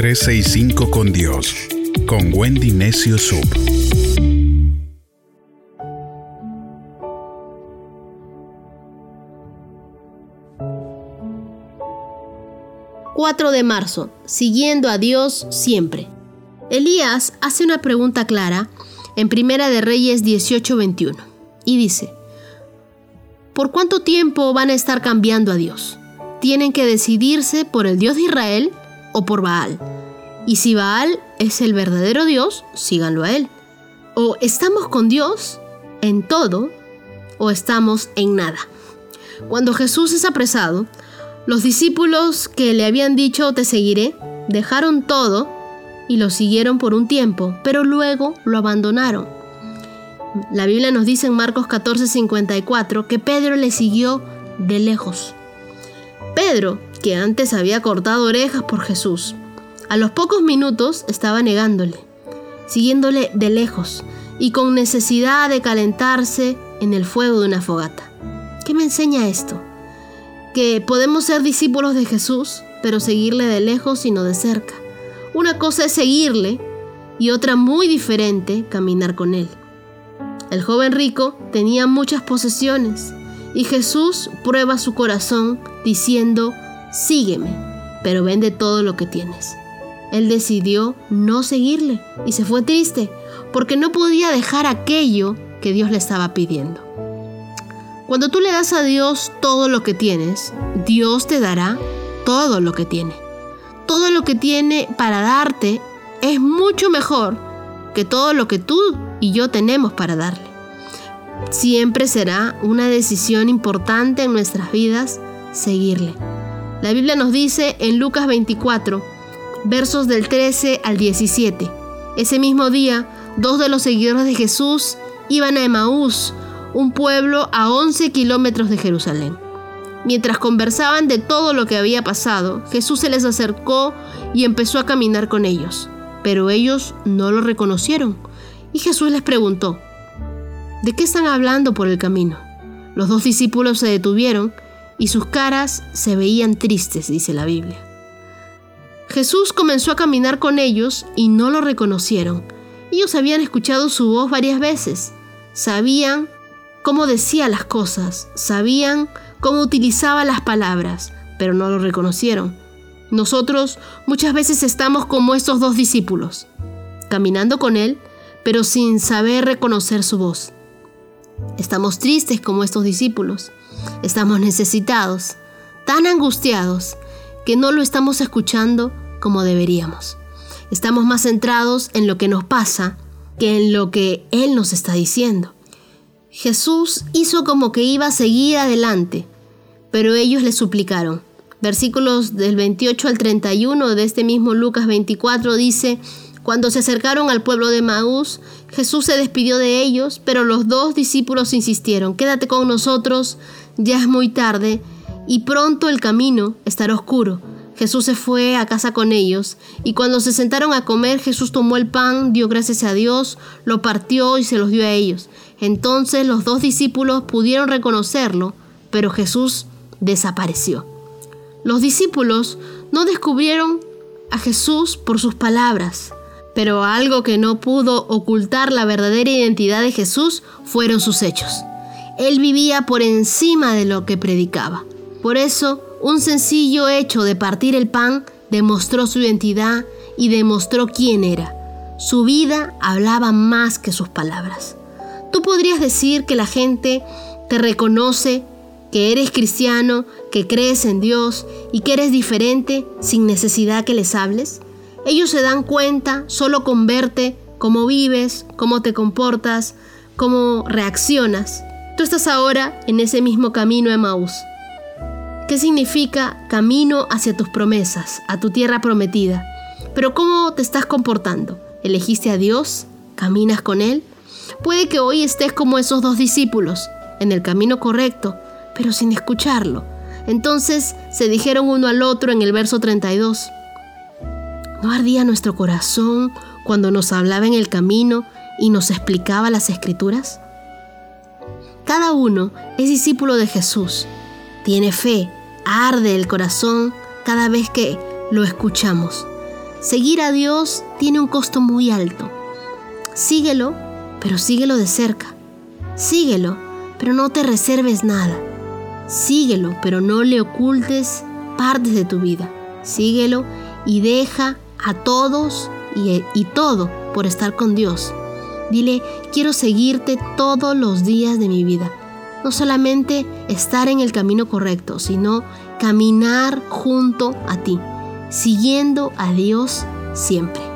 365 con Dios, con Wendy Necio Sub. ...4 de marzo... ...siguiendo a Dios siempre... Elías hace una pregunta clara... ...en Primera de Reyes 18:21... ...y dice... ¿Por cuánto tiempo van a estar cambiando a Dios? Tienen que decidirse por el Dios de Israel o por Baal. Y si Baal es el verdadero Dios, síganlo a él. O estamos con Dios en todo o estamos en nada. Cuando Jesús es apresado, los discípulos que le habían dicho te seguiré, dejaron todo y lo siguieron por un tiempo, pero luego lo abandonaron. La Biblia nos dice en Marcos 14:54 que Pedro le siguió de lejos. Pedro, que antes había cortado orejas por Jesús, a los pocos minutos estaba negándole, siguiéndole de lejos y con necesidad de calentarse en el fuego de una fogata. ¿Qué me enseña esto? Que podemos ser discípulos de Jesús, pero seguirle de lejos y no de cerca. Una cosa es seguirle y otra muy diferente, caminar con él. El joven rico tenía muchas posesiones y Jesús prueba su corazón diciendo, sígueme, pero vende todo lo que tienes. Él decidió no seguirle y se fue triste porque no podía dejar aquello que Dios le estaba pidiendo. Cuando tú le das a Dios todo lo que tienes, Dios te dará todo lo que tiene. Todo lo que tiene para darte es mucho mejor que todo lo que tú y yo tenemos para darle. Siempre será una decisión importante en nuestras vidas seguirle. La Biblia nos dice en Lucas 24, versos del 13 al 17. Ese mismo día, dos de los seguidores de Jesús iban a Emaús, un pueblo a 11 kilómetros de Jerusalén. Mientras conversaban de todo lo que había pasado, Jesús se les acercó y empezó a caminar con ellos, pero ellos no lo reconocieron. Y Jesús les preguntó, ¿de qué están hablando por el camino? Los dos discípulos se detuvieron y sus caras se veían tristes, dice la Biblia. Jesús comenzó a caminar con ellos y no lo reconocieron. Ellos habían escuchado su voz varias veces, sabían cómo decía las cosas, sabían cómo utilizaba las palabras, pero no lo reconocieron. Nosotros muchas veces estamos como estos dos discípulos, caminando con Él, pero sin saber reconocer su voz. Estamos tristes como estos discípulos, Estamos necesitados, tan angustiados, que no lo estamos escuchando como deberíamos. Estamos más centrados en lo que nos pasa que en lo que Él nos está diciendo. Jesús hizo como que iba a seguir adelante, pero ellos le suplicaron. Versículos del 28 al 31 de este mismo Lucas 24 dice, cuando se acercaron al pueblo de Maús, Jesús se despidió de ellos, pero los dos discípulos insistieron, quédate con nosotros, ya es muy tarde y pronto el camino estará oscuro. Jesús se fue a casa con ellos y cuando se sentaron a comer Jesús tomó el pan, dio gracias a Dios, lo partió y se los dio a ellos. Entonces los dos discípulos pudieron reconocerlo, pero Jesús desapareció. Los discípulos no descubrieron a Jesús por sus palabras, pero algo que no pudo ocultar la verdadera identidad de Jesús fueron sus hechos. Él vivía por encima de lo que predicaba. Por eso, un sencillo hecho de partir el pan demostró su identidad y demostró quién era. Su vida hablaba más que sus palabras. Tú podrías decir que la gente te reconoce, que eres cristiano, que crees en Dios y que eres diferente sin necesidad que les hables. Ellos se dan cuenta solo con verte cómo vives, cómo te comportas, cómo reaccionas. Tú estás ahora en ese mismo camino Maús. ¿Qué significa camino hacia tus promesas, a tu tierra prometida? Pero ¿cómo te estás comportando? ¿Elegiste a Dios? ¿Caminas con Él? Puede que hoy estés como esos dos discípulos, en el camino correcto, pero sin escucharlo. Entonces se dijeron uno al otro en el verso 32. ¿No ardía nuestro corazón cuando nos hablaba en el camino y nos explicaba las escrituras? Cada uno es discípulo de Jesús. Tiene fe, arde el corazón cada vez que lo escuchamos. Seguir a Dios tiene un costo muy alto. Síguelo, pero síguelo de cerca. Síguelo, pero no te reserves nada. Síguelo, pero no le ocultes partes de tu vida. Síguelo y deja a todos y, todo por estar con Dios. Dile, quiero seguirte todos los días de mi vida. No solamente estar en el camino correcto, sino caminar junto a ti, siguiendo a Dios siempre.